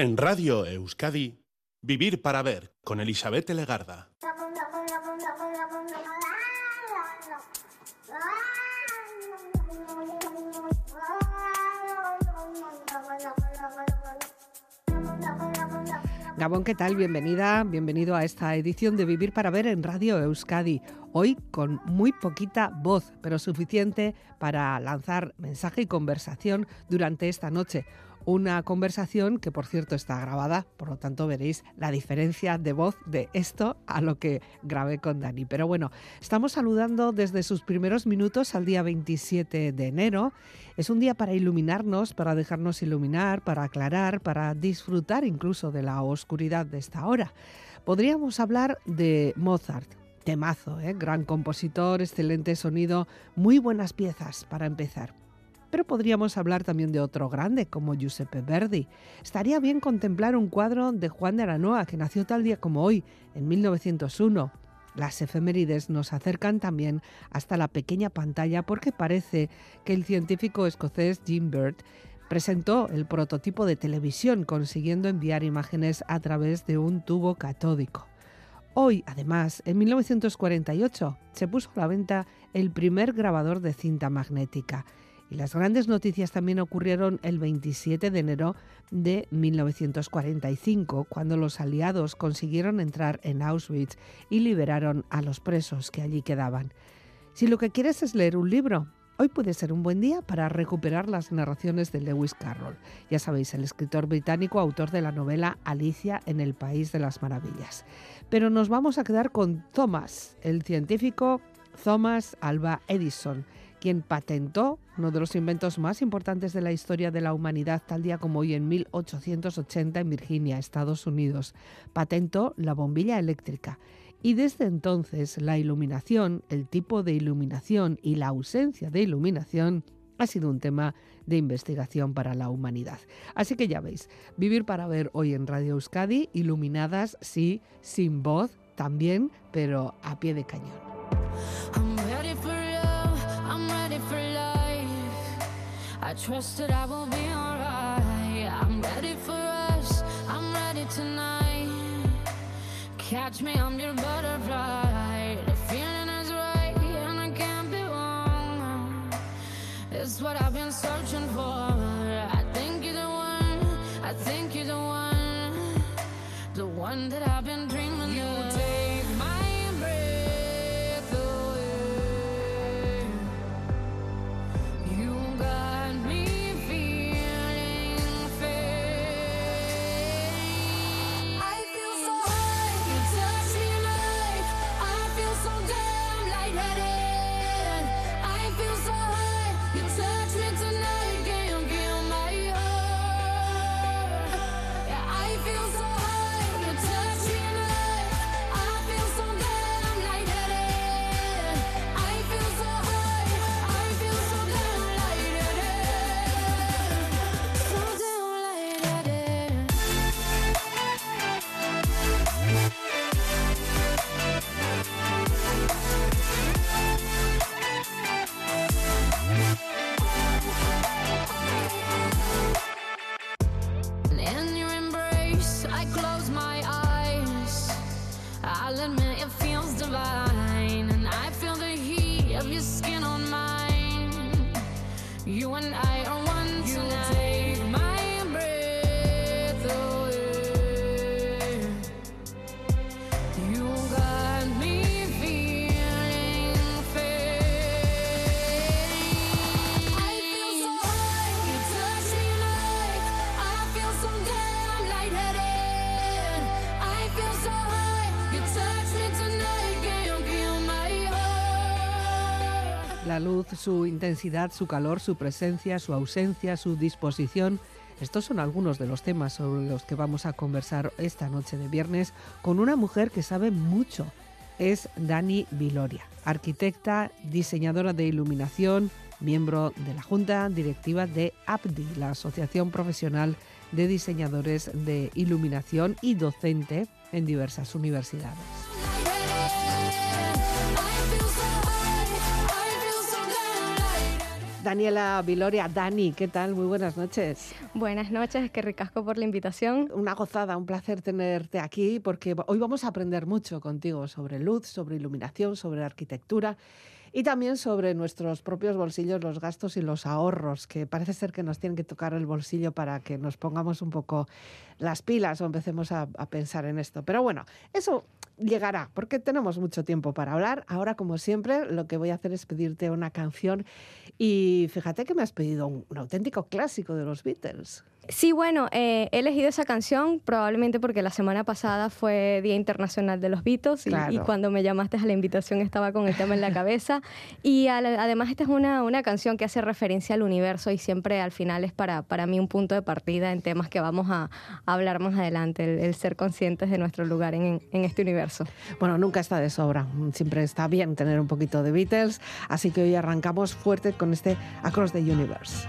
En Radio Euskadi, Vivir para Ver con Elizabeth Legarda. Gabón, ¿qué tal? Bienvenida, bienvenido a esta edición de Vivir para Ver en Radio Euskadi. Hoy con muy poquita voz, pero suficiente para lanzar mensaje y conversación durante esta noche. Una conversación que, por cierto, está grabada, por lo tanto veréis la diferencia de voz de esto a lo que grabé con Dani. Pero bueno, estamos saludando desde sus primeros minutos al día 27 de enero. Es un día para iluminarnos, para dejarnos iluminar, para aclarar, para disfrutar incluso de la oscuridad de esta hora. Podríamos hablar de Mozart, temazo, ¿eh? gran compositor, excelente sonido, muy buenas piezas para empezar. Pero podríamos hablar también de otro grande, como Giuseppe Verdi. Estaría bien contemplar un cuadro de Juan de Aranoa, que nació tal día como hoy, en 1901. Las efemérides nos acercan también hasta la pequeña pantalla porque parece que el científico escocés Jim Bird presentó el prototipo de televisión consiguiendo enviar imágenes a través de un tubo catódico. Hoy, además, en 1948, se puso a la venta el primer grabador de cinta magnética y las grandes noticias también ocurrieron el 27 de enero de 1945, cuando los aliados consiguieron entrar en Auschwitz y liberaron a los presos que allí quedaban. Si lo que quieres es leer un libro, Hoy puede ser un buen día para recuperar las narraciones de Lewis Carroll. Ya sabéis, el escritor británico, autor de la novela Alicia en el País de las Maravillas. Pero nos vamos a quedar con Thomas, el científico Thomas Alba Edison, quien patentó uno de los inventos más importantes de la historia de la humanidad, tal día como hoy en 1880 en Virginia, Estados Unidos. Patentó la bombilla eléctrica. Y desde entonces la iluminación, el tipo de iluminación y la ausencia de iluminación ha sido un tema de investigación para la humanidad. Así que ya veis, vivir para ver hoy en Radio Euskadi, iluminadas, sí, sin voz también, pero a pie de cañón. I trust that I will be alright. I'm ready for us, I'm ready tonight. Catch me, I'm your butterfly. The feeling is right, and I can't be wrong. It's what I've been searching for. I think you're the one, I think you're the one, the one that I've been su intensidad, su calor, su presencia, su ausencia, su disposición. Estos son algunos de los temas sobre los que vamos a conversar esta noche de viernes con una mujer que sabe mucho. Es Dani Viloria, arquitecta, diseñadora de iluminación, miembro de la Junta Directiva de APDI, la Asociación Profesional de Diseñadores de Iluminación y docente en diversas universidades. Daniela Viloria. Dani, ¿qué tal? Muy buenas noches. Buenas noches, qué ricasco por la invitación. Una gozada, un placer tenerte aquí porque hoy vamos a aprender mucho contigo sobre luz, sobre iluminación, sobre arquitectura y también sobre nuestros propios bolsillos, los gastos y los ahorros, que parece ser que nos tienen que tocar el bolsillo para que nos pongamos un poco las pilas o empecemos a, pensar en esto. Pero bueno, eso llegará, porque tenemos mucho tiempo para hablar. Ahora, como siempre, lo que voy a hacer es pedirte una canción y fíjate que me has pedido un auténtico clásico de los Beatles. Sí, bueno, eh, he elegido esa canción probablemente porque la semana pasada fue Día Internacional de los Beatles y, cuando me llamaste a la invitación estaba con el tema en la cabeza. Y además esta es una, una canción que hace referencia al universo y siempre al final es para, para mí un punto de partida en temas que vamos a, hablar más adelante, el, ser conscientes de nuestro lugar en, en este universo. Bueno, nunca está de sobra, siempre está bien tener un poquito de Beatles, así que hoy arrancamos fuerte con este Across the Universe.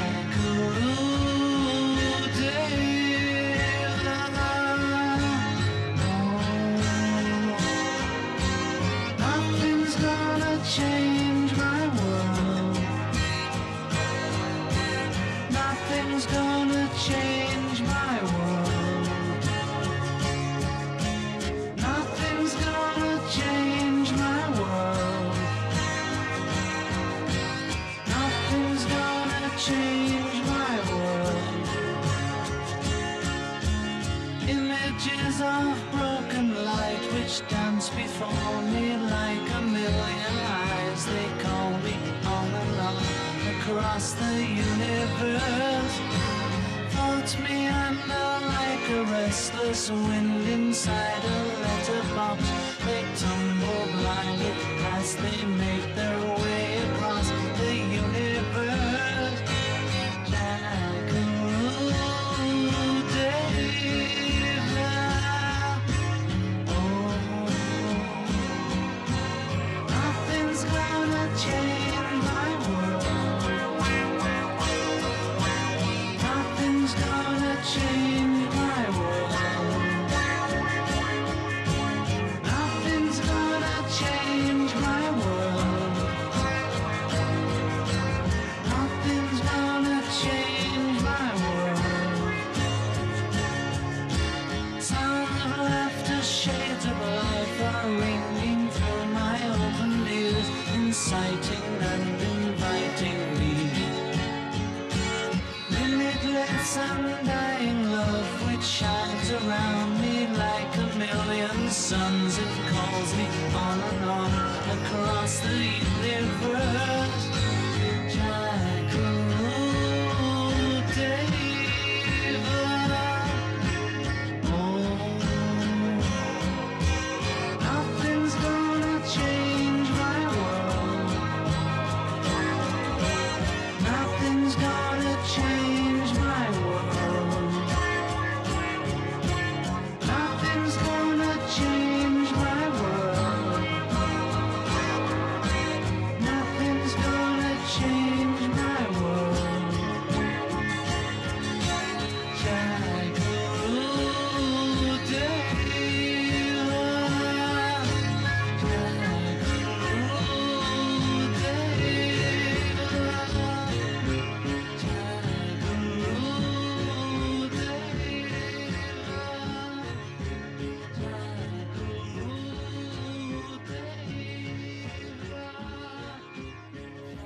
change my world. Nothing's gonna change my world. Nothing's gonna change my world. Nothing's gonna change my world. Images of broken light which dance before me like a million stars they call me on and on across the universe. Float me under like a restless wind inside a letterbox. They tumble blindly as they make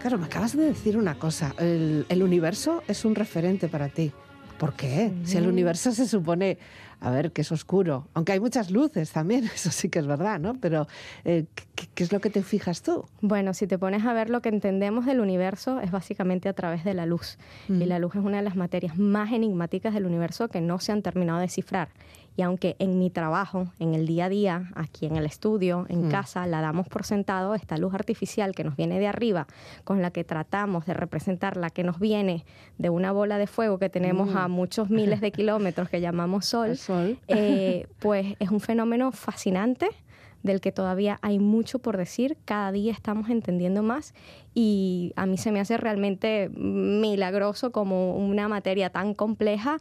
Claro, me acabas de decir una cosa. El, universo es un referente para ti. ¿Por qué? Si el universo se supone a ver, que es oscuro. Aunque hay muchas luces también, eso sí que es verdad, ¿no? Pero, eh, ¿qué, es lo que te fijas tú? Bueno, si te pones a ver lo que entendemos del universo, es básicamente a través de la luz. Y la luz es una de las materias más enigmáticas del universo que no se han terminado de cifrar. Y aunque en mi trabajo, en el día a día, aquí en el estudio, en casa, la damos por sentado, esta luz artificial que nos viene de arriba, con la que tratamos de representar la que nos viene de una bola de fuego que tenemos a muchos miles de kilómetros que llamamos Sol, eh, pues es un fenómeno fascinante del que todavía hay mucho por decir, cada día estamos entendiendo más y a mí se me hace realmente milagroso como una materia tan compleja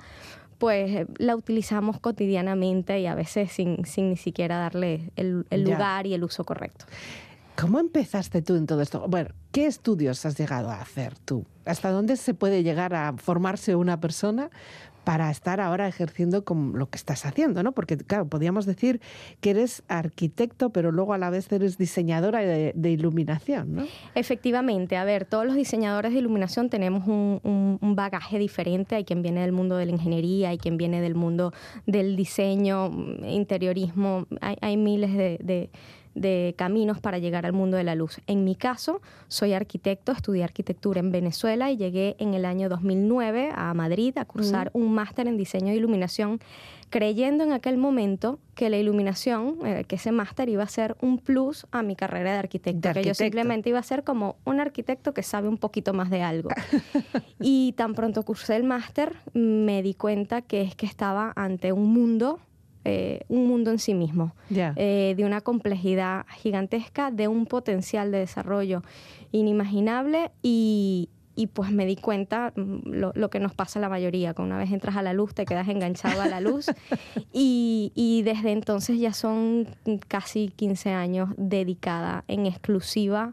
pues la utilizamos cotidianamente y a veces sin, sin ni siquiera darle el, lugar y el uso correcto. ¿Cómo empezaste tú en todo esto? Bueno, ¿qué estudios has llegado a hacer tú? ¿Hasta dónde se puede llegar a formarse una persona para estar ahora ejerciendo como lo que estás haciendo, ¿no? Porque, claro, podríamos decir que eres arquitecto, pero luego a la vez eres diseñadora de, iluminación, ¿no? Efectivamente, a ver, todos los diseñadores de iluminación tenemos un, bagaje diferente. Hay quien viene del mundo de la ingeniería, hay quien viene del mundo del diseño, interiorismo, hay, miles de de caminos para llegar al mundo de la luz. En mi caso, soy arquitecto, estudié arquitectura en Venezuela y llegué en el año 2009 a Madrid a cursar un máster en diseño de iluminación, creyendo en aquel momento que la iluminación, eh, que ese máster iba a ser un plus a mi carrera de arquitecto, que yo simplemente iba a ser como un arquitecto que sabe un poquito más de algo. y tan pronto cursé el máster, me di cuenta que es que estaba ante un mundo eh, un mundo en sí mismo, eh, de una complejidad gigantesca, de un potencial de desarrollo inimaginable y, pues me di cuenta mm, lo, que nos pasa a la mayoría, que una vez entras a la luz te quedas enganchado a la luz. Y, y, desde entonces ya son casi 15 años dedicada en exclusiva a,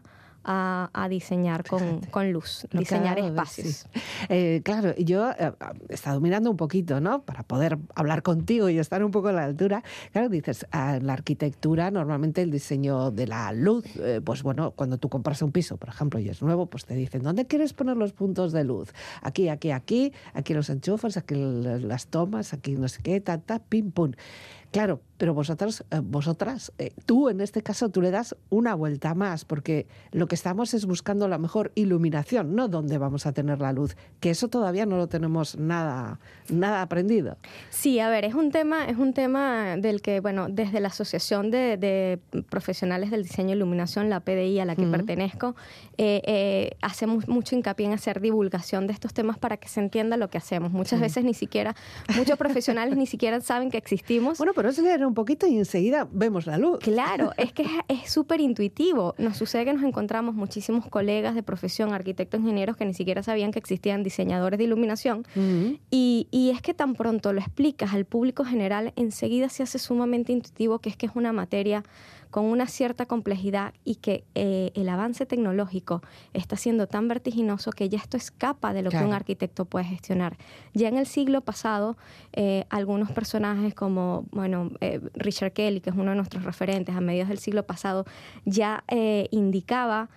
diseñar con, luz, diseñar espacios. Eh, claro, yo eh, he estado mirando un poquito, ¿no? Para poder hablar contigo y estar un poco a la altura. Claro, dices, ah, la arquitectura, normalmente el diseño de la luz, eh, pues bueno, cuando tú compras un piso, por ejemplo, y es nuevo, pues te dicen, ¿dónde quieres poner los puntos de luz? Aquí, aquí, aquí, aquí los enchufes, aquí las tomas, aquí no sé qué, ta, ta, pim, pum. Claro, pero vosotros, eh, vosotras, eh, tú en este caso, tú le das una vuelta más, porque lo que estamos es buscando la mejor iluminación, no dónde vamos a tener la luz, que eso todavía no lo tenemos nada, nada aprendido. Sí, a ver, es un tema, es un tema del que, bueno, desde la Asociación de, Profesionales del Diseño e Iluminación, la PDI a la que pertenezco, eh, hacemos mucho hincapié en hacer divulgación de estos temas para que se entienda lo que hacemos. Muchas veces ni siquiera, muchos profesionales ni siquiera saben que existimos. Bueno, pero es leer un poquito y enseguida vemos la luz. Claro, es que es súper intuitivo. Nos sucede que nos encontramos muchísimos colegas de profesión, arquitectos, ingenieros, que ni siquiera sabían que existían diseñadores de iluminación. y, y es que tan pronto lo explicas al público general, enseguida se hace sumamente intuitivo que es que es una materia con una cierta complejidad y que eh, el avance tecnológico está siendo tan vertiginoso que ya esto escapa de lo que un arquitecto puede gestionar. Ya en el siglo pasado, eh, algunos personajes como bueno, eh, Richard Kelly, que es uno de nuestros referentes a mediados del siglo pasado, ya indicaba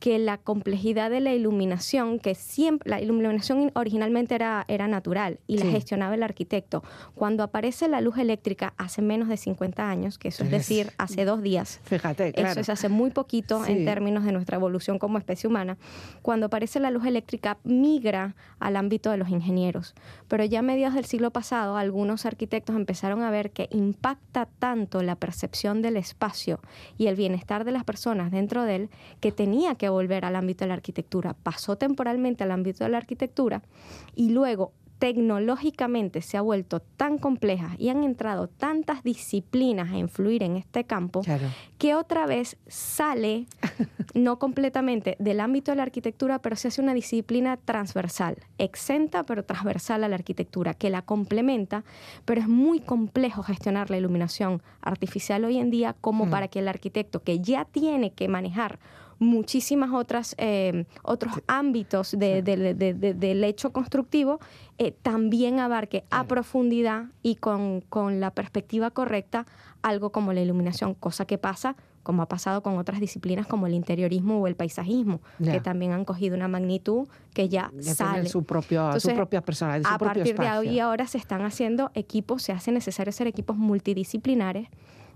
que la complejidad de la iluminación, que siempre, la iluminación originalmente era, era natural y la gestionaba el arquitecto. Cuando aparece la luz eléctrica hace menos de 50 años, que eso es decir, hace dos días, fíjate, eso es hace muy poquito en términos de nuestra evolución como especie humana, cuando aparece la luz eléctrica migra al ámbito de los ingenieros. Pero ya a mediados del siglo pasado, algunos arquitectos empezaron a ver que impacta tanto la percepción del espacio y el bienestar de las personas dentro de él que tenía que volver al ámbito de la arquitectura. Pasó temporalmente al ámbito de la arquitectura y luego tecnológicamente se ha vuelto tan compleja y han entrado tantas disciplinas a influir en este campo que otra vez sale, no completamente del ámbito de la arquitectura, pero se hace una disciplina transversal, exenta pero transversal a la arquitectura, que la complementa, pero es muy complejo gestionar la iluminación artificial hoy en día como mm. para que el arquitecto que ya tiene que manejar muchísimas otras eh, otros ámbitos del hecho constructivo, eh, también abarque a profundidad y con, con la perspectiva correcta algo como la iluminación, cosa que pasa como ha pasado con otras disciplinas como el interiorismo o el paisajismo, que también han cogido una magnitud que ya, sale. Su, propio, su propia personalidad. a partir de ahí ahora se están haciendo equipos, se hace necesario hacer equipos multidisciplinares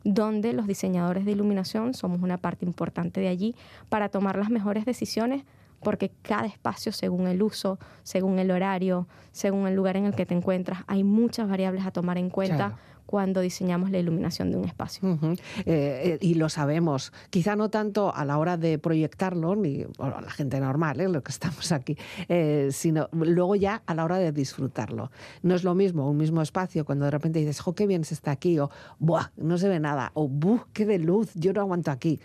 donde los diseñadores de iluminación somos una parte importante de allí para tomar las mejores decisiones porque cada espacio, según el uso, según el horario, según el lugar en el que te encuentras, hay muchas variables a tomar en cuenta cuando diseñamos la iluminación de un espacio. Eh, eh, y lo sabemos, quizá no tanto a la hora de proyectarlo, ni a la gente normal, ¿eh? lo que estamos aquí, eh, sino luego ya a la hora de disfrutarlo. No es lo mismo un mismo espacio cuando de repente dices, jo, qué bien se está aquí, o, buah, no se ve nada, o, buh, qué de luz, yo no aguanto aquí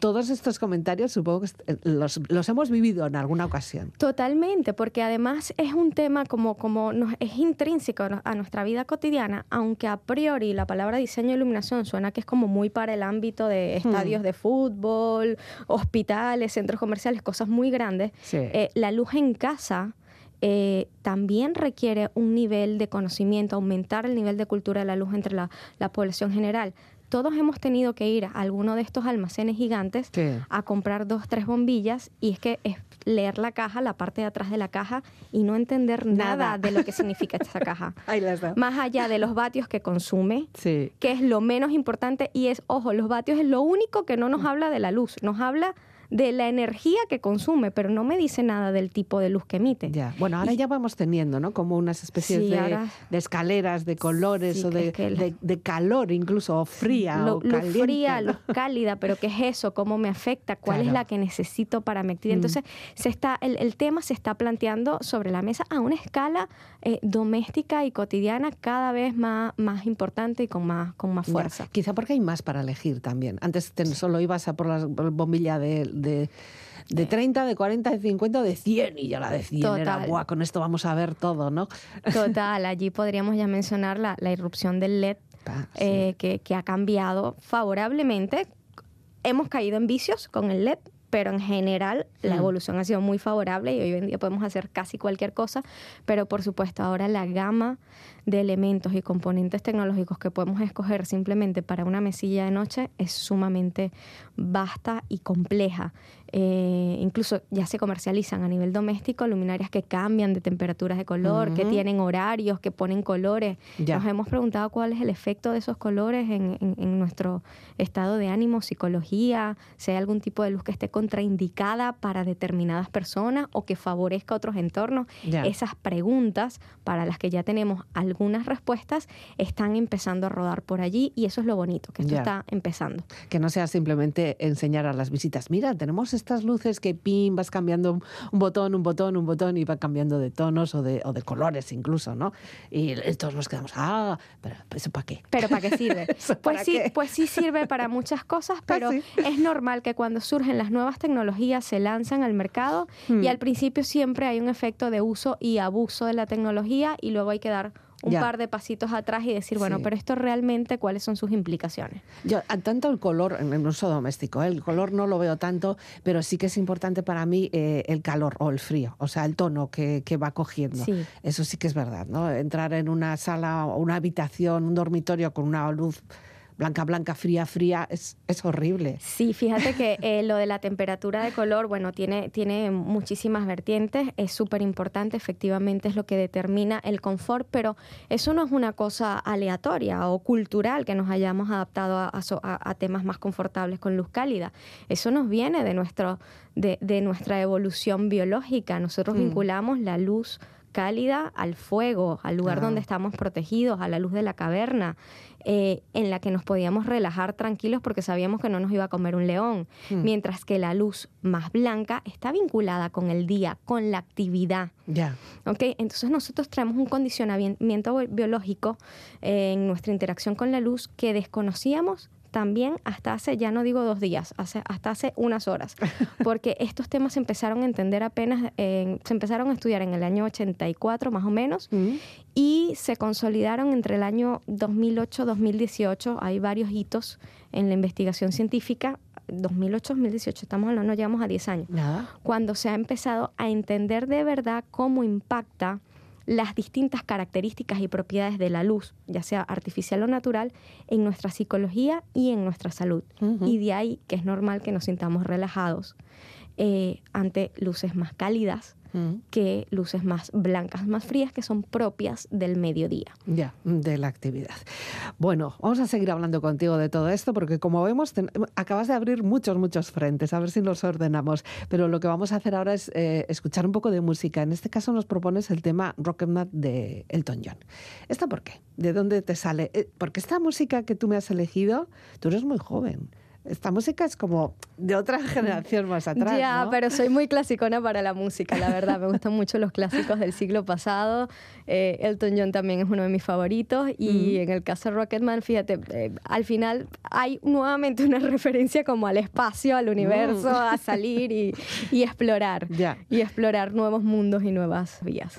todos estos comentarios supongo que eh, los, hemos vivido en alguna ocasión. Totalmente, porque además es un tema como, como nos, es intrínseco a nuestra vida cotidiana, aunque a priori la palabra diseño e iluminación suena que es como muy para el ámbito de hmm. estadios de fútbol, hospitales, centros comerciales, cosas muy grandes. Eh, la luz en casa... Eh, también requiere un nivel de conocimiento, aumentar el nivel de cultura de la luz entre la, la población general todos hemos tenido que ir a alguno de estos almacenes gigantes a comprar dos, tres bombillas y es que es leer la caja, la parte de atrás de la caja y no entender nada, de lo que significa esta caja. Más allá de los vatios que consume, que es lo menos importante y es, ojo, los vatios es lo único que no nos habla de la luz, nos habla de la energía que consume, pero no me dice nada del tipo de luz que emite. Ya. Bueno, ahora ya vamos teniendo, ¿no? Como unas especies de, escaleras, de colores o de, de, calor incluso, o fría o luz fría, luz cálida, pero ¿qué es eso? ¿Cómo me afecta? ¿Cuál es la que necesito para mi actividad? Mm. Entonces, se está, el, el, tema se está planteando sobre la mesa a una escala eh, doméstica y cotidiana cada vez más, más importante y con más, con más fuerza. quizá porque hay más para elegir también. Antes solo ibas a por la bombilla de de, de 30, de 40, de 50 o de 100 y ya la de 100 era, Buah, con esto vamos a ver todo, ¿no? Total, allí podríamos ya mencionar la, la irrupción del LED ah, eh, que, que ha cambiado favorablemente. Hemos caído en vicios con el LED, pero en general la mm. evolución ha sido muy favorable y hoy en día podemos hacer casi cualquier cosa, pero por supuesto ahora la gama de elementos y componentes tecnológicos que podemos escoger simplemente para una mesilla de noche es sumamente vasta y compleja. Eh, incluso ya se comercializan a nivel doméstico luminarias que cambian de temperaturas de color, que tienen horarios, que ponen colores. Nos hemos preguntado cuál es el efecto de esos colores en, nuestro estado de ánimo, psicología, si hay algún tipo de luz que esté contraindicada para determinadas personas o que favorezca otros entornos. Esas preguntas para las que ya tenemos algunas respuestas están empezando a rodar por allí y eso es lo bonito, que esto está empezando. Que no sea simplemente enseñar a las visitas, mira, tenemos estas luces que pim, vas cambiando un botón, un botón, un botón y va cambiando de tonos o de, o de colores incluso, ¿no? Y todos nos quedamos, ah, pero ¿eso para qué? ¿Pero para qué sirve? pues, sí, pues sí sirve para muchas cosas, ah, pero es normal que cuando surgen las nuevas tecnologías se lanzan al mercado y hmm. al principio siempre hay un efecto de uso y abuso de la tecnología y luego hay que dar un par de pasitos atrás y decir, bueno, pero esto realmente, ¿cuáles son sus implicaciones? Yo, tanto el color en el uso doméstico, ¿eh? el color no lo veo tanto, pero sí que es importante para mí eh, el calor o el frío, o sea, el tono que, que va cogiendo. Eso sí que es verdad, ¿no? Entrar en una sala o una habitación, un dormitorio con una luz blanca, blanca, fría, fría, es, es horrible. Sí, fíjate que eh, lo de la temperatura de color, bueno, tiene, tiene muchísimas vertientes, es súper importante, efectivamente es lo que determina el confort, pero eso no es una cosa aleatoria o cultural que nos hayamos adaptado a, a, temas más confortables con luz cálida. Eso nos viene de, nuestro, de, de nuestra evolución biológica. Nosotros mm. vinculamos la luz cálida al fuego, al lugar donde estamos protegidos, a la luz de la caverna, eh, en la que nos podíamos relajar tranquilos porque sabíamos que no nos iba a comer un león, hmm. mientras que la luz más blanca está vinculada con el día, con la actividad. Ya. ¿Okay? Entonces nosotros traemos un condicionamiento biológico eh, en nuestra interacción con la luz que desconocíamos también hasta hace, ya no digo dos días, hace, hasta hace unas horas, porque estos temas se empezaron a entender apenas, se empezaron a estudiar en el año 84 más o menos, mm. y se consolidaron entre el año 2008-2018, hay varios hitos en la investigación científica. 2008, 2018, estamos hablando, no llegamos a 10 años, cuando se ha empezado a entender de verdad cómo impacta las distintas características y propiedades de la luz, ya sea artificial o natural, en nuestra psicología y en nuestra salud. Y de ahí que es normal que nos sintamos relajados eh, ante luces más cálidas, que luces más blancas, más frías, que son propias del mediodía. Ya, de la actividad. Bueno, vamos a seguir hablando contigo de todo esto, porque como vemos, acabas de abrir muchos, muchos frentes, a ver si los ordenamos. Pero lo que vamos a hacer ahora es eh, escuchar un poco de música. En este caso nos propones el tema Rocketman de Elton John. ¿Esta por qué? ¿De dónde te sale? Eh, porque esta música que tú me has elegido, tú eres muy joven esta música es como de otra generación más atrás. Ya, pero soy muy clasicona para la música, la verdad. Me gustan mucho los clásicos del siglo pasado. Eh, Elton John también es uno de mis favoritos. Y en el caso de Rocketman, fíjate, eh, al final hay nuevamente una referencia como al espacio, al universo, a salir y, y explorar. Y explorar nuevos mundos y nuevas vías.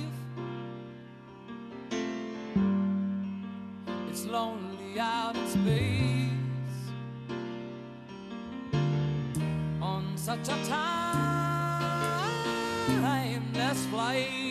Out on such a timeless flight.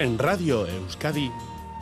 En Radio Euskadi,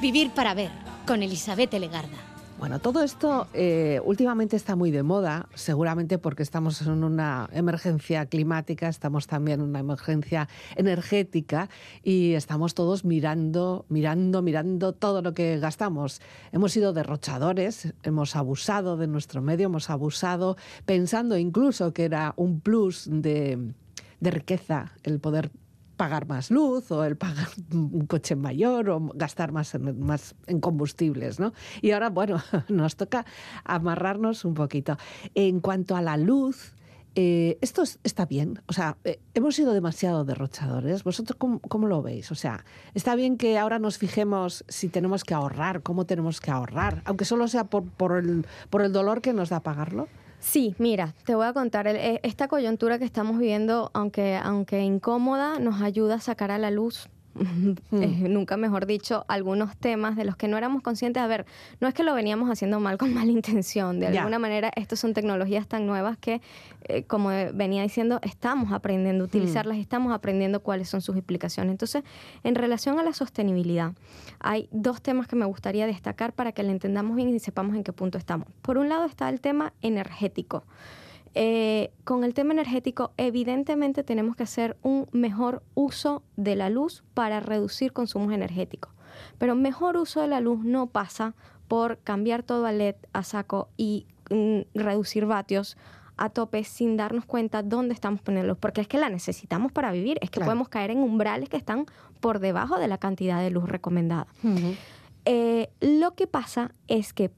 Vivir para ver, con Elizabeth Legarda. Bueno, todo esto eh, últimamente está muy de moda, seguramente porque estamos en una emergencia climática, estamos también en una emergencia energética y estamos todos mirando, mirando, mirando todo lo que gastamos. Hemos sido derrochadores, hemos abusado de nuestro medio, hemos abusado pensando incluso que era un plus de, de riqueza el poder pagar más luz o el pagar un coche mayor o gastar más en, más en combustibles, ¿no? Y ahora, bueno, nos toca amarrarnos un poquito. En cuanto a la luz, eh, esto es- está bien. O sea, eh, hemos sido demasiado derrochadores. ¿Vosotros cómo, cómo lo veis? O sea, está bien que ahora nos fijemos si tenemos que ahorrar, cómo tenemos que ahorrar, aunque solo sea por, por, el, por el dolor que nos da pagarlo. Sí, mira, te voy a contar, eh, esta coyuntura que estamos viviendo, aunque, aunque incómoda, nos ayuda a sacar a la luz. Eh, nunca mejor dicho, algunos temas de los que no éramos conscientes. A ver, no es que lo veníamos haciendo mal con mala intención. De Ya. alguna manera, estas son tecnologías tan nuevas que, eh, como venía diciendo, estamos aprendiendo a utilizarlas y estamos aprendiendo cuáles son sus implicaciones. Entonces, en relación a la sostenibilidad, hay dos temas que me gustaría destacar para que lo entendamos bien y sepamos en qué punto estamos. Por un lado está el tema energético. Eh, con el tema energético, evidentemente tenemos que hacer un mejor uso de la luz para reducir consumos energéticos. Pero mejor uso de la luz no pasa por cambiar todo a LED a saco y mm, reducir vatios a tope sin darnos cuenta dónde estamos poniendo luz, porque es que la necesitamos para vivir, es que Claro. podemos caer en umbrales que están por debajo de la cantidad de luz recomendada. Eh, lo que pasa es que,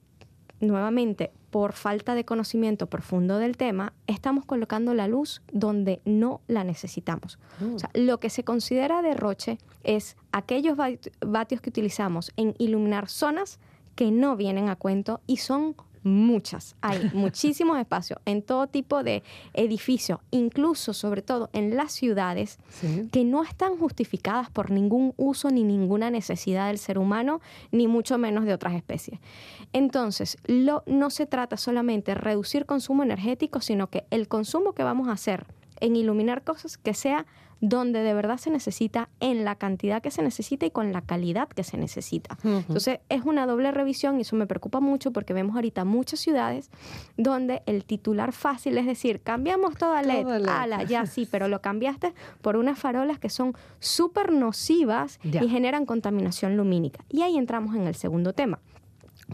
nuevamente, por falta de conocimiento profundo del tema, estamos colocando la luz donde no la necesitamos. O sea, lo que se considera derroche es aquellos vat- vatios que utilizamos en iluminar zonas que no vienen a cuento y son muchas. Hay muchísimos espacios en todo tipo de edificios, incluso sobre todo en las ciudades, Sí. que no están justificadas por ningún uso ni ninguna necesidad del ser humano, ni mucho menos de otras especies. Entonces, lo, no se trata solamente de reducir consumo energético, sino que el consumo que vamos a hacer en iluminar cosas que sea donde de verdad se necesita, en la cantidad que se necesita y con la calidad que se necesita. Entonces, es una doble revisión y eso me preocupa mucho porque vemos ahorita muchas ciudades donde el titular fácil es decir, cambiamos toda LED, LED. ala, ya sí, pero lo cambiaste por unas farolas que son súper nocivas Ya. y generan contaminación lumínica. Y ahí entramos en el segundo tema.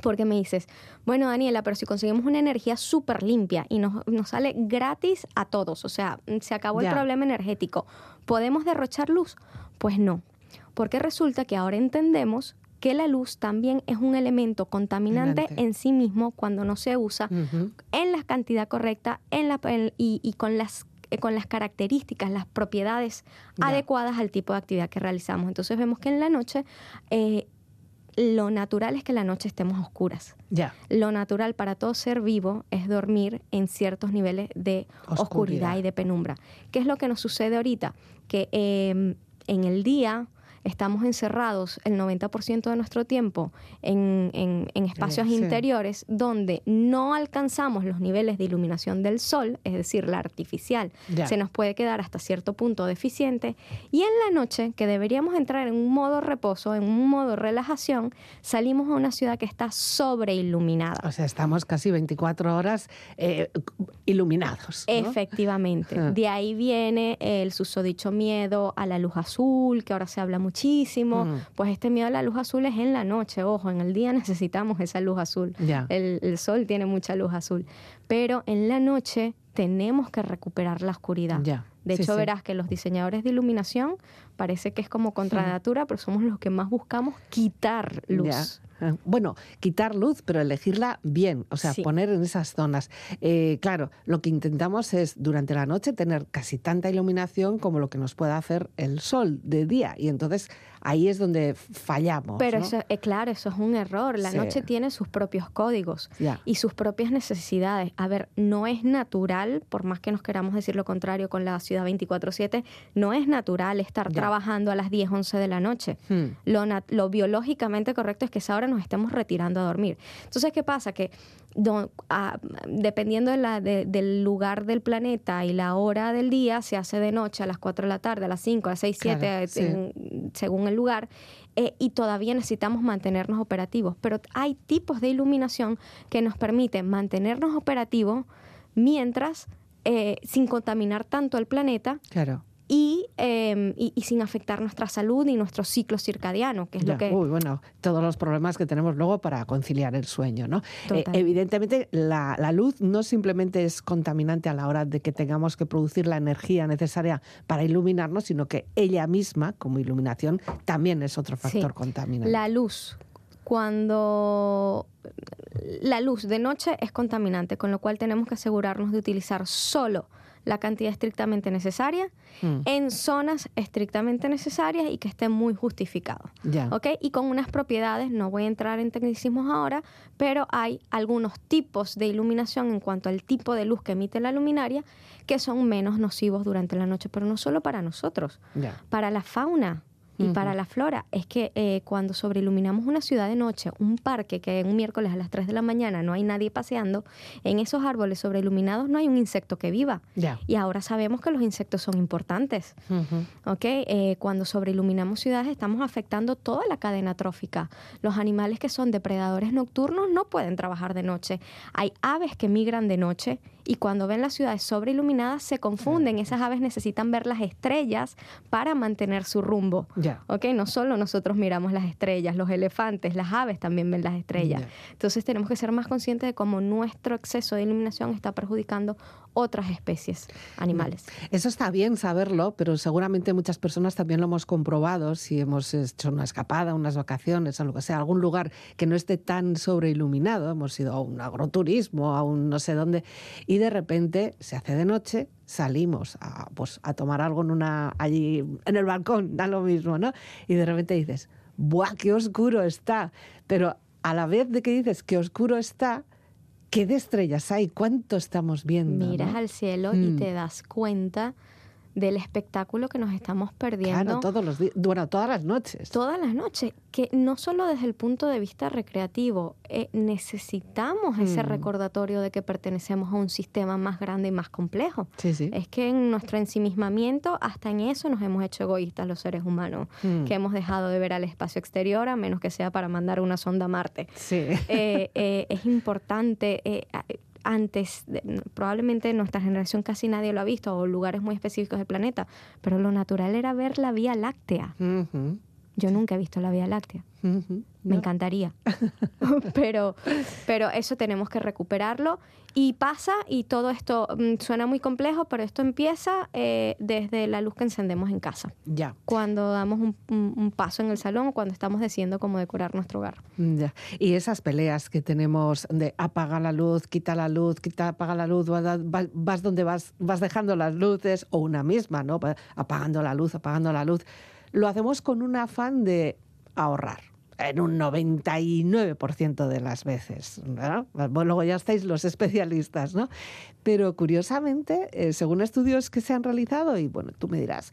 Porque me dices, bueno, Daniela, pero si conseguimos una energía súper limpia y nos, nos sale gratis a todos, o sea, se acabó Ya. el problema energético, ¿podemos derrochar luz? Pues no, porque resulta que ahora entendemos que la luz también es un elemento contaminante en sí mismo cuando no se usa en la cantidad correcta en la, en- y, y con las eh, con las características, las propiedades Ya. adecuadas al tipo de actividad que realizamos. Entonces vemos que en la noche eh, lo natural es que la noche estemos a oscuras. Ya. Lo natural para todo ser vivo es dormir en ciertos niveles de oscuridad, Oscuridad. y de penumbra. ¿Qué es lo que nos sucede ahorita? Que eh, en el día estamos encerrados el 90% de nuestro tiempo en, en- en espacios sí. interiores donde no alcanzamos los niveles de iluminación del sol, es decir, la artificial, Ya. se nos puede quedar hasta cierto punto deficiente. Y en la noche, que deberíamos entrar en un modo reposo, en un modo relajación, salimos a una ciudad que está sobreiluminada. O sea, estamos casi 24 horas eh, iluminados. ¿no? Efectivamente. De ahí viene el susodicho miedo a la luz azul, que ahora se habla muchísimo. Pues este miedo a la luz azul es en la noche, ojo, en el día necesitamos esa luz azul. El, el sol tiene mucha luz azul. Pero en la noche tenemos que recuperar la oscuridad. De Sí, hecho, sí. verás que los diseñadores de iluminación parece que es como contra natura, pero somos los que más buscamos quitar luz. Ya. Eh, Bueno, quitar luz, pero elegirla bien, o sea, Sí. poner en esas zonas. Eh, claro, lo que intentamos es durante la noche tener casi tanta iluminación como lo que nos pueda hacer el sol de día. Y entonces ahí es donde fallamos. Pero ¿no? eso, eh, claro, eso es un error. La Sí. noche tiene sus propios códigos y sus propias necesidades. A ver, no es natural, por más que nos queramos decir lo contrario con la ciudad 24/7, no es natural estar Ya. Trabajando a las 10, 11 de la noche. Hmm. Lo, lo biológicamente correcto es que a esa hora nos estemos retirando a dormir. Entonces, ¿qué pasa? Que do- ah, dependiendo de la- de- del lugar del planeta y la hora del día, se hace de noche a las 4 de la tarde, a las 5, a las 6, Claro, 7, sí. en- según el lugar, eh, y todavía necesitamos mantenernos operativos. Pero hay tipos de iluminación que nos permiten mantenernos operativos mientras, eh, sin contaminar tanto el planeta Claro. Y, eh, y, y sin afectar nuestra salud y nuestro ciclo circadiano, que es Ya. lo que... Uy, bueno, todos los problemas que tenemos luego para conciliar el sueño, ¿no? Eh, evidentemente, la, la luz no simplemente es contaminante a la hora de que tengamos que producir la energía necesaria para iluminarnos, sino que ella misma, como iluminación, también es otro Sí. factor contaminante. La luz, cuando la luz de noche es contaminante, con lo cual tenemos que asegurarnos de utilizar solo la cantidad estrictamente necesaria Mm. en zonas estrictamente necesarias y que esté muy justificado. Y con unas propiedades, no voy a entrar en tecnicismos ahora, pero hay algunos tipos de iluminación en cuanto al tipo de luz que emite la luminaria que son menos nocivos durante la noche, pero no solo para nosotros, para la fauna y para la flora. Es que eh, cuando sobreiluminamos una ciudad de noche, un parque que un miércoles a las 3 de la mañana no hay nadie paseando, en esos árboles sobreiluminados no hay un insecto que viva. Y ahora sabemos que los insectos son importantes. Ujú. ¿ok? Eh, cuando sobreiluminamos ciudades estamos afectando toda la cadena trófica. Los animales que son depredadores nocturnos no pueden trabajar de noche. Hay aves que migran de noche y cuando ven las ciudades sobreiluminadas se confunden. Esas aves necesitan ver las estrellas para mantener su rumbo. Ya. ¿ok? No solo nosotros miramos las estrellas, los elefantes, las aves también ven las estrellas. Entonces tenemos que ser más conscientes de cómo nuestro exceso de iluminación está perjudicando otras especies animales. Eso está bien saberlo, pero seguramente muchas personas también lo hemos comprobado si hemos hecho una escapada, unas vacaciones, o lo que sea, algún lugar que no esté tan sobreiluminado, hemos ido a un agroturismo, a un no sé dónde, y de repente se hace de noche, salimos a, pues, a tomar algo en una allí en el balcón, da lo mismo, ¿no? Y de repente dices, ¡buah, qué oscuro está! Pero a la vez de que dices qué oscuro está, ¿qué de estrellas hay? ¿Cuánto estamos viendo? Miras no? al cielo y Mm. te das cuenta del espectáculo que nos estamos perdiendo Claro, todos los días, bueno, todas las noches. todas las noches, que no solo desde el punto de vista recreativo, eh, necesitamos ese Mm. recordatorio de que pertenecemos a un sistema más grande y más complejo. Sí, sí. Es que en nuestro ensimismamiento, hasta en eso nos hemos hecho egoístas los seres humanos, Mm. que hemos dejado de ver al espacio exterior, a menos que sea para mandar una sonda a Marte. Sí. Eh, eh, es importante. Antes, de- probablemente nuestra generación casi nadie lo ha visto, o lugares muy específicos del planeta, pero lo natural era ver la Vía Láctea. Yo nunca he visto la Vía Láctea. ujú. Me ¿No? encantaría. pero, pero eso tenemos que recuperarlo. Y pasa, y todo esto mm, suena muy complejo, pero esto empieza eh, desde la luz que encendemos en casa. Ya, Cuando damos un, un- un paso en el salón o cuando estamos decidiendo cómo decorar nuestro hogar. ya. Y esas peleas que tenemos de apaga la luz, quita la luz, quita, apaga la luz, vas, vas- donde vas, vas dejando las luces, o una misma, ¿no? Apagando la luz, apagando la luz. Lo hacemos con un afán de ahorrar. En un 99% de las veces. ¿no? Luego ya estáis los especialistas, ¿no? Pero curiosamente, eh, según estudios que se han realizado, y bueno, tú me dirás,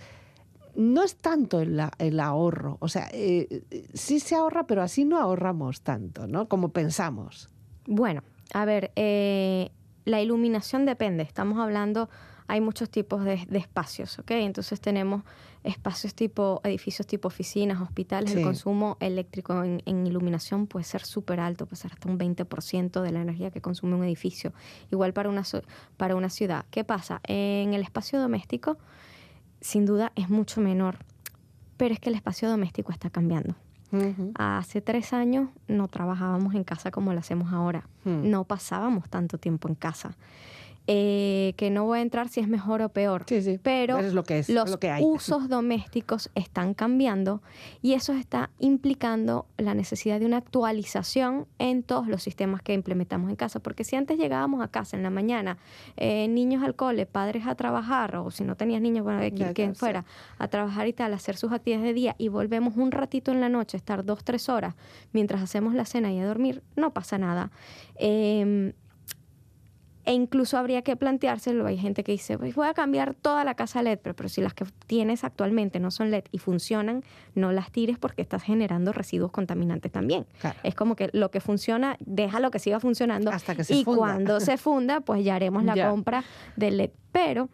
no es tanto el, el ahorro. O sea, eh, sí se ahorra, pero así no ahorramos tanto, ¿no? Como pensamos. Bueno, a ver, eh, la iluminación depende. Estamos hablando, hay muchos tipos de, de espacios, ¿ok? Entonces tenemos espacios tipo, edificios tipo oficinas, hospitales. Sí. El consumo eléctrico en, en iluminación puede ser súper alto, puede ser hasta un 20% de la energía que consume un edificio. Igual para una, para una ciudad. ¿Qué pasa? En el espacio doméstico, sin duda, es mucho menor. Pero es que el espacio doméstico está cambiando. Hace tres años no trabajábamos en casa como lo hacemos ahora. Hmm. No pasábamos tanto tiempo en casa. Eh, que no voy a entrar si es mejor o peor. Sí, sí, Pero es lo que es, los lo que hay. usos domésticos están cambiando y eso está implicando la necesidad de una actualización en todos los sistemas que implementamos en casa. Porque si antes llegábamos a casa en la mañana, eh, niños al cole, padres a trabajar, o si no tenías niños, bueno, quien, quien fuera, a trabajar y tal, a hacer sus actividades de día y volvemos un ratito en la noche, estar dos, tres horas mientras hacemos la cena y a dormir, no pasa nada. Eh, e incluso habría que planteárselo. Hay gente que dice, pues voy a cambiar toda la casa LED, pero, pero si las que tienes actualmente no son LED y funcionan, no las tires porque estás generando residuos contaminantes también. Claro. Es como que lo que funciona, déjalo que siga funcionando. Hasta que se y funda. cuando se funda, pues ya haremos la compra del LED. Pero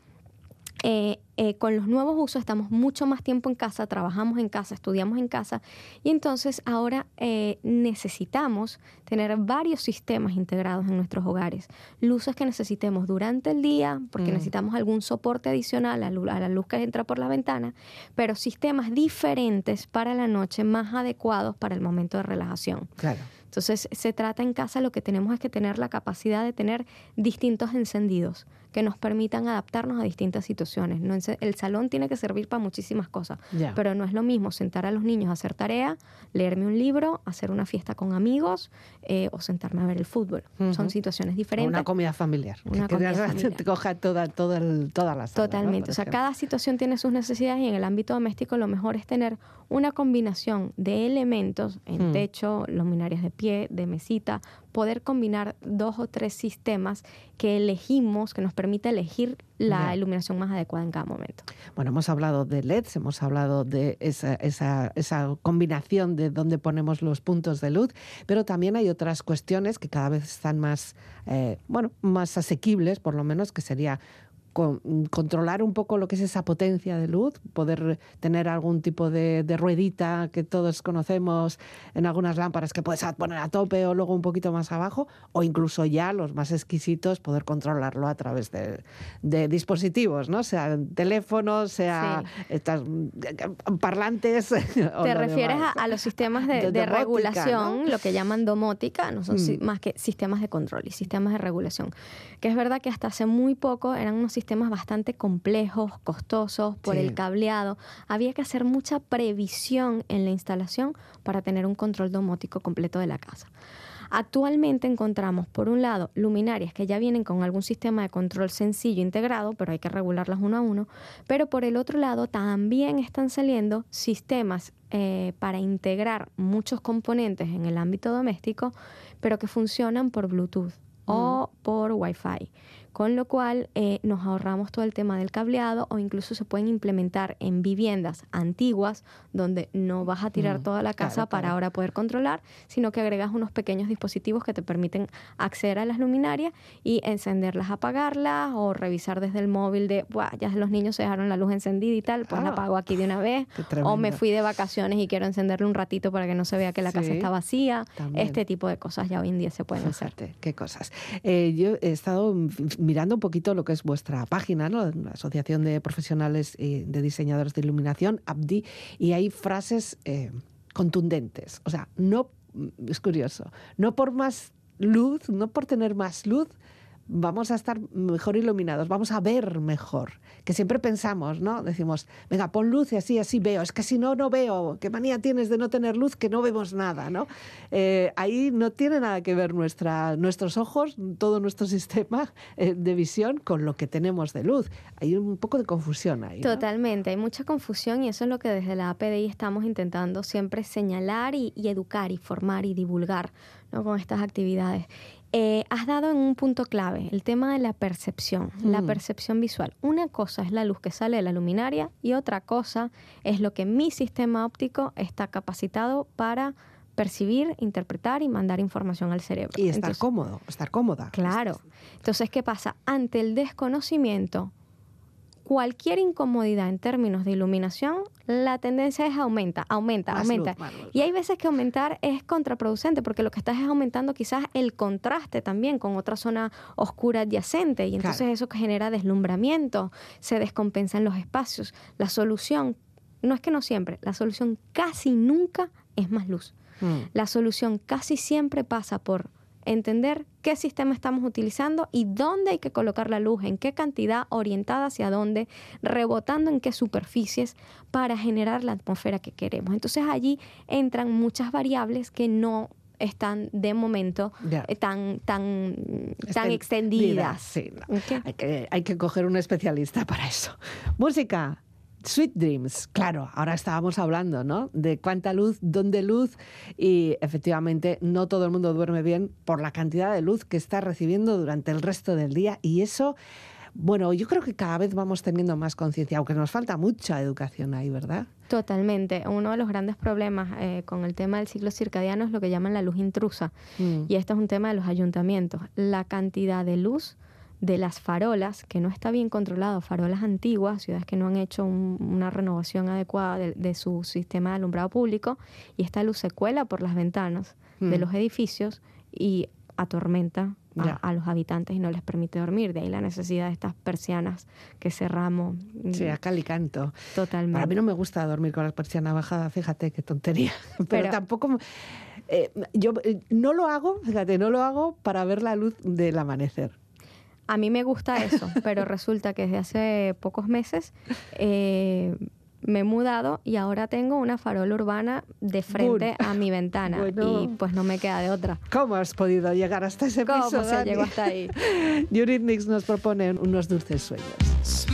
eh, eh, con los nuevos usos estamos mucho más tiempo en casa, trabajamos en casa, estudiamos en casa y entonces ahora eh, necesitamos tener varios sistemas integrados en nuestros hogares. Luces que necesitemos durante el día, porque Mm. necesitamos algún soporte adicional a, la luz que entra por la ventana, pero sistemas diferentes para la noche, más adecuados para el momento de relajación. Claro. Entonces, se trata en casa, lo que tenemos es que tener la capacidad de tener distintos encendidos que nos permitan adaptarnos a distintas situaciones. No el salón tiene que servir para muchísimas cosas, pero no es lo mismo sentar a los niños a hacer tarea, leerme un libro, hacer una fiesta con amigos eh, o sentarme a ver el fútbol. Son situaciones diferentes. Una comida familiar. Una que comida familiar. te coja toda, toda, el- toda la sala. Totalmente. O sea, ejemplo. cada situación tiene sus necesidades y en el ámbito doméstico lo mejor es tener una combinación de elementos en techo, luminarias de pie, de mesita, poder combinar dos o tres sistemas que elegimos, que nos permite elegir la iluminación más adecuada en cada momento. Bueno, hemos hablado de LEDs, hemos hablado de esa, esa, esa combinación de dónde ponemos los puntos de luz, pero también hay otras cuestiones que cada vez están más, eh, bueno, más asequibles, por lo menos, que sería con- controlar un poco lo que es esa potencia de luz, poder tener algún tipo de, de ruedita que todos conocemos en algunas lámparas que puedes poner a tope o luego un poquito más abajo, o incluso ya los más exquisitos, poder controlarlo a través de, de dispositivos, ¿no? Sea teléfonos, sea estas mm, parlantes. o Te refieres a, demás. a los sistemas de, De de domótica, regulación, ¿no? lo que llaman domótica, no son si- Mm. más que sistemas de control y sistemas de regulación. Que es verdad que hasta hace muy poco eran unos sistemas bastante complejos, costosos por Sí. el cableado. Había que hacer mucha previsión en la instalación para tener un control domótico completo de la casa. Actualmente encontramos, por un lado, luminarias que ya vienen con algún sistema de control sencillo integrado, pero hay que regularlas uno a uno. Pero por el otro lado, también están saliendo sistemas eh, para integrar muchos componentes en el ámbito doméstico, pero que funcionan por Bluetooth o por Wi-Fi. Con lo cual eh, nos ahorramos todo el tema del cableado o incluso se pueden implementar en viviendas antiguas donde no vas a tirar Mm, toda la casa claro, para claro. ahora poder controlar, sino que agregas unos pequeños dispositivos que te permiten acceder a las luminarias y encenderlas, apagarlas o revisar desde el móvil de, "Buah, ya los niños se dejaron la luz encendida y tal, pues la Ah. apago aquí de una vez. O me fui de vacaciones y quiero encenderle un ratito para que no se vea que la casa está vacía. también. Este tipo de cosas ya hoy en día se pueden hacer. Qué cosas. Eh, yo he estado mirando un poquito lo que es vuestra página, ¿no? la Asociación de Profesionales y de Diseñadores de Iluminación, ABDI, y hay frases eh, contundentes. O sea, no, es curioso, no por más luz, no por tener más luz, vamos a estar mejor iluminados, vamos a ver mejor. Que siempre pensamos, ¿no? Decimos, venga, pon luz y así, así veo. Es que si no, no veo. ¿Qué manía tienes de no tener luz que no vemos nada, ¿no? Eh, ahí no tiene nada que ver nuestra, nuestros ojos, todo nuestro sistema eh, de visión con lo que tenemos de luz. Hay un poco de confusión ahí. Totalmente, hay mucha confusión y eso es lo que desde la APDI estamos intentando siempre señalar y educar y formar y divulgar ¿no? con estas actividades. Eh, has dado en un punto clave, el tema de la percepción, la Mm. percepción visual. Una cosa es la luz que sale de la luminaria y otra cosa es lo que mi sistema óptico está capacitado para percibir, interpretar y mandar información al cerebro. Y estar Entonces, cómodo, estar cómoda. Claro. Entonces, ¿qué pasa? Ante el desconocimiento, cualquier incomodidad en términos de iluminación, la tendencia es aumenta, aumenta, Más aumenta. luz, más luz. Y hay veces que aumentar es contraproducente porque lo que estás es aumentando quizás el contraste también con otra zona oscura adyacente y entonces Claro. eso genera deslumbramiento, se descompensan los espacios. La solución, no es que no siempre, la solución casi nunca es más luz. Mm. La solución casi siempre pasa por entender qué sistema estamos utilizando y dónde hay que colocar la luz, en qué cantidad, orientada hacia dónde, rebotando en qué superficies para generar la atmósfera que queremos. Entonces allí entran muchas variables que no están de momento eh, tan, tan, tan Exten- extendidas. Sí, no. Hay, que, hay que coger un especialista para eso. Música. Sweet Dreams, claro, ahora estábamos hablando, ¿no? De cuánta luz, dónde luz y efectivamente no todo el mundo duerme bien por la cantidad de luz que está recibiendo durante el resto del día y eso, bueno, yo creo que cada vez vamos teniendo más conciencia, aunque nos falta mucha educación ahí, ¿verdad? Totalmente. Uno de los grandes problemas eh, con el tema del ciclo circadiano es lo que llaman la luz intrusa. Mm. Y esto es un tema de los ayuntamientos. La cantidad de luz de las farolas, que no está bien controlado, farolas antiguas, ciudades que no han hecho un- una renovación adecuada de, de su sistema de alumbrado público, y esta luz se cuela por las ventanas de Mm. los edificios y atormenta a, los habitantes y no les permite dormir. De ahí la necesidad de estas persianas que cerramos Sí, a cal y canto. totalmente. Para mí no me gusta dormir con la persiana bajada, fíjate qué tontería. Pero, Pero- tampoco. eh, yo eh, no lo hago, fíjate, no lo hago para ver la luz del amanecer. A mí me gusta eso, pero resulta que desde hace pocos meses eh, me he mudado y ahora tengo una farola urbana de frente a mi ventana Bueno. y pues no me queda de otra. ¿Cómo has podido llegar hasta ese ¿Cómo piso? se Dani? llegó hasta ahí? Eurythmics nos propone unos dulces sueños.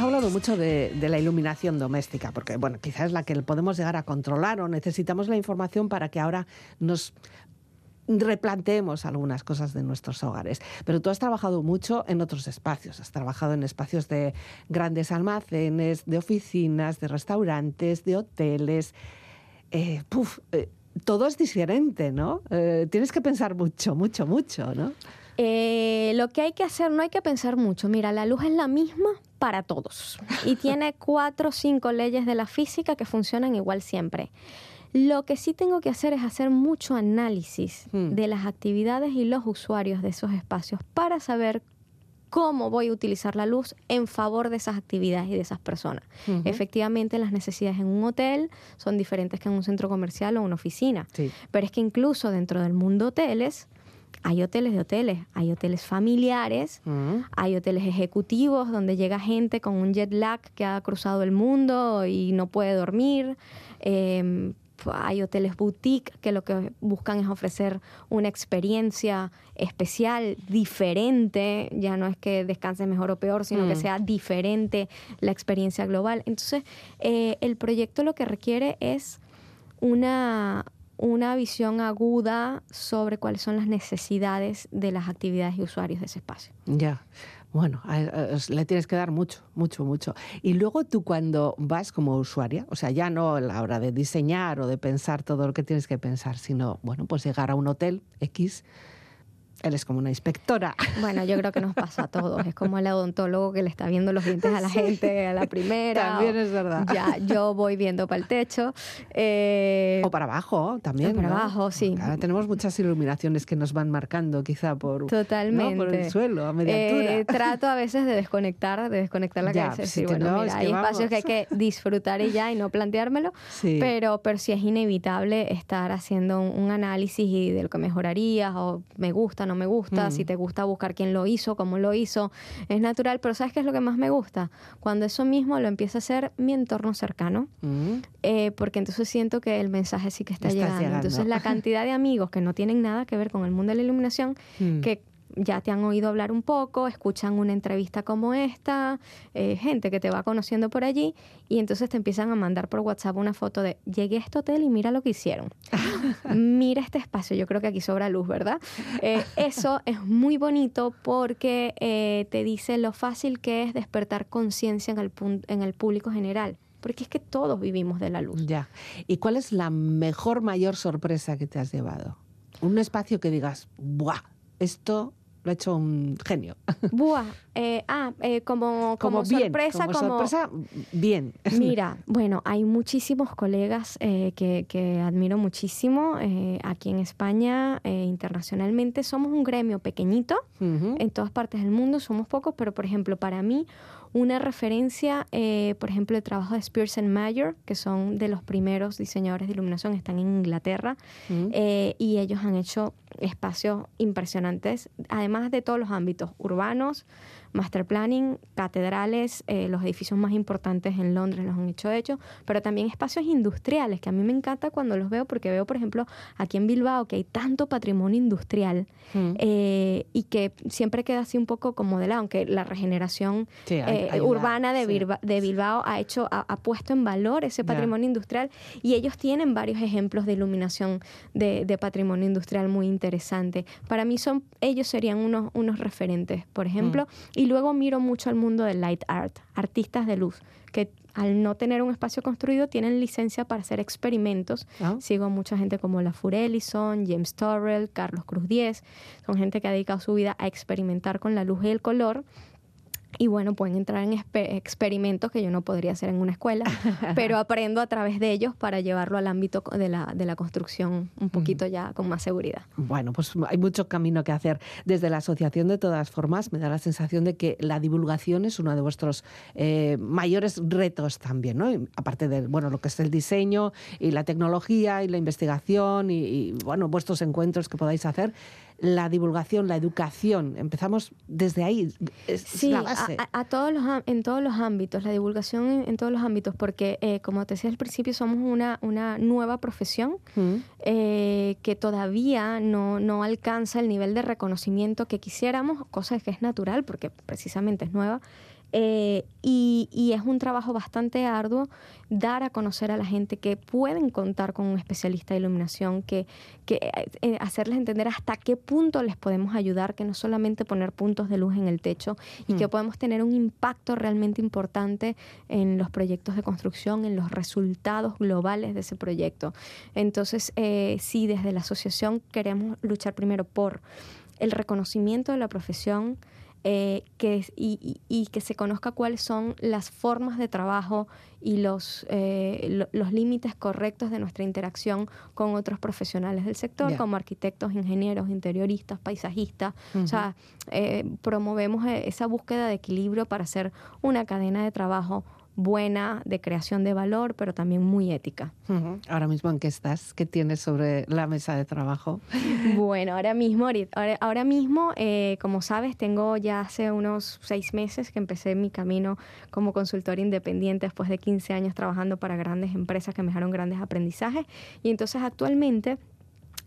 Hemos hablado mucho de, la iluminación doméstica, porque bueno, quizás es la que podemos llegar a controlar o necesitamos la información para que ahora nos replanteemos algunas cosas de nuestros hogares. Pero tú has trabajado mucho en otros espacios, has trabajado en espacios de grandes almacenes, de oficinas, de restaurantes, de hoteles. Eh, eh, todo es diferente, ¿no? Eh, tienes que pensar mucho, mucho, mucho, ¿no? Eh, lo que hay que hacer, no hay que pensar mucho. Mira, la luz es la misma para todos y tiene cuatro o cinco leyes de la física que funcionan igual siempre. Lo que sí tengo que hacer es hacer mucho análisis Hmm. de las actividades y los usuarios de esos espacios para saber cómo voy a utilizar la luz en favor de esas actividades y de esas personas. Efectivamente, las necesidades en un hotel son diferentes que en un centro comercial o una oficina. Sí. Pero es que incluso dentro del mundo hoteles, hay hoteles de hoteles, hay hoteles familiares, Mm. hay hoteles ejecutivos donde llega gente con un jet lag que ha cruzado el mundo y no puede dormir. Eh, hay hoteles boutique que lo que buscan es ofrecer una experiencia especial, diferente. Ya no es que descanses mejor o peor, sino que Mm. sea diferente la experiencia global. Entonces, eh, el proyecto lo que requiere es una, una visión aguda sobre cuáles son las necesidades de las actividades y usuarios de ese espacio. Ya. Bueno, le tienes que dar mucho, mucho, mucho. Y luego tú cuando vas como usuaria, o sea, ya no a la hora de diseñar o de pensar todo lo que tienes que pensar, sino, bueno, pues llegar a un hotel X, eres como una inspectora. Bueno, yo creo que nos pasa a todos. Es como el odontólogo que le está viendo los dientes a la gente a la primera. También es verdad. Ya, yo voy viendo para el techo. Eh, O para abajo también. O para ¿no? abajo, sí. Ahora tenemos muchas iluminaciones que nos van marcando quizá por, ¿no? Totalmente. por el suelo, a media Eh, altura. trato a veces de desconectar, de desconectar la Ya, cabeza. si decir, te- bueno, no, mira, es que hay espacios que hay vamos. que disfrutar y ya y no planteármelo. Sí. Pero, pero sí es inevitable estar haciendo un, un análisis y de lo que mejorarías o me gusta, no me gusta, Mm. si te gusta buscar quién lo hizo, cómo lo hizo. Es natural, pero ¿sabes qué es lo que más me gusta? Cuando eso mismo lo empieza a hacer mi entorno cercano. Mm. Eh, porque entonces siento que el mensaje sí que está llegando. Entonces la cantidad de amigos que no tienen nada que ver con el mundo de la iluminación, Mm. que ya te han oído hablar un poco, escuchan una entrevista como esta, eh, gente que te va conociendo por allí y entonces te empiezan a mandar por WhatsApp una foto de llegué a este hotel y mira lo que hicieron. mira este espacio, yo creo que aquí sobra luz, ¿verdad? Eh, eso es muy bonito porque eh, te dice lo fácil que es despertar conciencia en, el en el público general. Porque es que todos vivimos de la luz. Ya. ¿Y cuál es la mejor, mayor sorpresa que te has llevado? Un espacio que digas, ¡buah! Esto lo ha hecho un genio. Buah, eh, ah, eh, como, como, bien, sorpresa, como, como, sorpresa, bien. Mira, bueno, hay muchísimos colegas eh, que, que admiro muchísimo aquí en España, eh, internacionalmente. Somos un gremio pequeñito, en todas partes del mundo somos pocos, pero por ejemplo, para mí, una referencia, eh, por ejemplo, el trabajo de Spears and Mayer, que son de los primeros diseñadores de iluminación, están en Inglaterra, Mm. eh, y ellos han hecho espacios impresionantes, además de todos los ámbitos urbanos, master planning, catedrales, eh, los edificios más importantes en Londres los han hecho ellos, pero también espacios industriales, que a mí me encanta cuando los veo, porque veo, por ejemplo, aquí en Bilbao que hay tanto patrimonio industrial Mm. eh, y que siempre queda así un poco como de lado, aunque la regeneración Sí, eh, ayuda, urbana de, sí. Bilba- de Bilbao ha hecho ha, ha puesto en valor ese patrimonio industrial y ellos tienen varios ejemplos de iluminación de, de patrimonio industrial muy interesante. Para mí son ellos serían unos unos referentes, por ejemplo, Mm. Y luego miro mucho al mundo del light art, artistas de luz que al no tener un espacio construido tienen licencia para hacer experimentos Ah. Sigo a mucha gente como la Fur Ellison, James Torrell, Carlos Cruz Diez. Son gente que ha dedicado su vida a experimentar con la luz y el color. Y bueno, pueden entrar en espe- experimentos que yo no podría hacer en una escuela, pero aprendo a través de ellos para llevarlo al ámbito de la, de la construcción un poquito ya con más seguridad. Bueno, pues hay mucho camino que hacer. Desde la asociación, de todas formas, me da la sensación de que la divulgación es uno de vuestros eh, mayores retos también, ¿no? Y Aparte de bueno, lo que es el diseño y la tecnología y la investigación y, y, bueno, vuestros encuentros que podáis hacer, la divulgación, la educación, empezamos desde ahí. Es, Sí, la base. a- a todos los, en todos los ámbitos, la divulgación en, en todos los ámbitos, porque eh, como te decía al principio, somos una, una nueva profesión Mm. eh, que todavía no, no alcanza el nivel de reconocimiento que quisiéramos, cosa que es natural porque precisamente es nueva. Eh, y, y es un trabajo bastante arduo dar a conocer a la gente que pueden contar con un especialista de iluminación, que, que eh, hacerles entender hasta qué punto les podemos ayudar, que no solamente poner puntos de luz en el techo y que Mm. podemos tener un impacto realmente importante en los proyectos de construcción, en los resultados globales de ese proyecto. Entonces, eh, sí, desde la asociación queremos luchar primero por el reconocimiento de la profesión, eh, que, y, y- y que se conozca cuáles son las formas de trabajo y los, eh, lo- los límites correctos de nuestra interacción con otros profesionales del sector, como arquitectos, ingenieros, interioristas, paisajistas. O sea, eh, promovemos eh, esa búsqueda de equilibrio para hacer una cadena de trabajo buena, de creación de valor, pero también muy ética. Ahora mismo, ¿en qué estás? ¿Qué tienes sobre la mesa de trabajo? Bueno, ahora mismo, ahora, ahora mismo, eh, como sabes, tengo ya hace unos seis meses que empecé mi camino como consultor independiente después de 15 años trabajando para grandes empresas que me dejaron grandes aprendizajes. Y entonces actualmente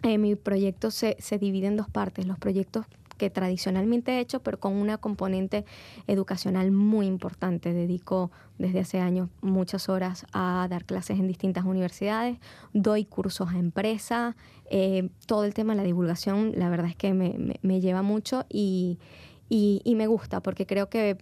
eh, mi proyecto se, se divide en dos partes. Los proyectos tradicionalmente he hecho, pero con una componente educacional muy importante. Dedico desde hace años muchas horas a dar clases en distintas universidades, doy cursos a empresas, eh, todo el tema de la divulgación, la verdad es que me- me lleva mucho y, y- y me gusta porque creo que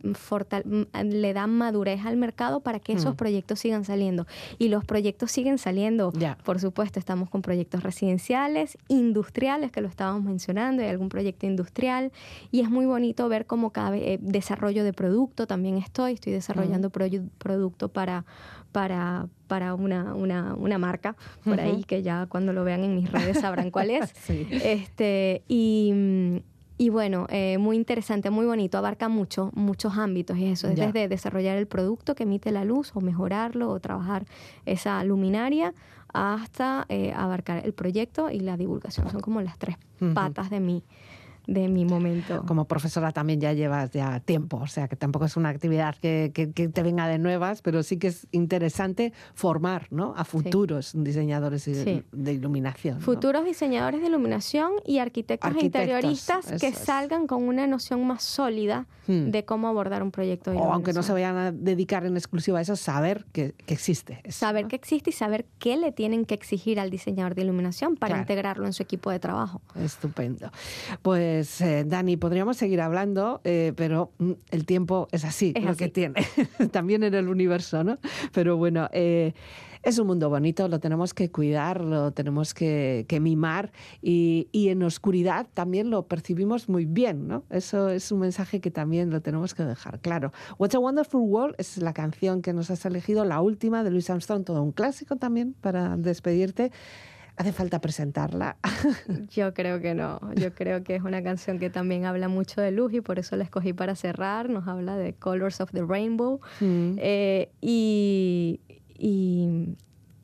le da madurez al mercado para que esos Mm. proyectos sigan saliendo. Y los proyectos siguen saliendo. Por supuesto, estamos con proyectos residenciales, industriales, que lo estábamos mencionando, hay algún proyecto industrial. Y es muy bonito ver cómo cada vez, eh, desarrollo de producto también estoy, estoy desarrollando proyu- producto para, para, para una, una, una marca por ahí, que ya cuando lo vean en mis redes sabrán cuál es. Sí. Este, y, mm, y bueno, eh, muy interesante, muy bonito, abarca mucho, muchos ámbitos y eso, Ya. desde desarrollar el producto que emite la luz o mejorarlo o trabajar esa luminaria hasta eh, abarcar el proyecto y la divulgación. Son como las tres patas de mi, de mi momento. Como profesora también ya llevas ya tiempo, o sea que tampoco es una actividad que, que- que te venga de nuevas, pero sí que es interesante formar ¿no? a futuros diseñadores de, Sí. de iluminación. ¿no? Futuros diseñadores de iluminación y arquitectos, e Arquitectos, interioristas que es. salgan con una noción más sólida Hmm. de cómo abordar un proyecto de O aunque no se vayan a dedicar en exclusiva a eso, saber que, que existe. eso, Saber ¿no? que existe y saber qué le tienen que exigir al diseñador de iluminación para Claro. integrarlo en su equipo de trabajo. Estupendo. Pues eh, Dani, podríamos seguir hablando, eh, pero mm, el tiempo es así, Es lo así. que tiene. También en el universo, ¿no? Pero bueno, eh, es un mundo bonito, lo tenemos que cuidar, lo tenemos que, que mimar y, y en oscuridad también lo percibimos muy bien, ¿no? Eso es un mensaje que también lo tenemos que dejar claro. What's a Wonderful World es la canción que nos has elegido, la última de Louis Armstrong, todo un clásico también para despedirte. Hace falta presentarla. Yo creo que no. Yo creo que es una canción que también habla mucho de luz y por eso la escogí para cerrar. Nos habla de Colors of the Rainbow Mm. eh, y, y-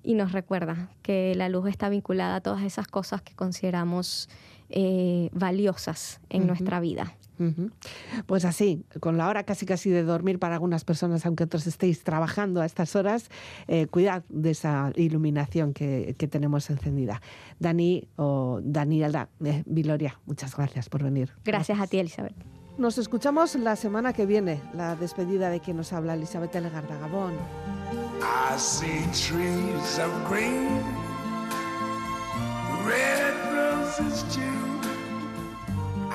y nos recuerda que la luz está vinculada a todas esas cosas que consideramos eh, valiosas en nuestra vida. Pues así, con la hora casi casi de dormir para algunas personas, aunque otros estéis trabajando a estas horas, eh, cuidad de esa iluminación que, que tenemos encendida. Dani o Daniela eh, Viloria, muchas gracias por venir. Gracias a ti, Elizabeth. Nos escuchamos la semana que viene, la despedida de quien nos habla, Elizabeth Legarda Gabón. I see trees of green, red roses too.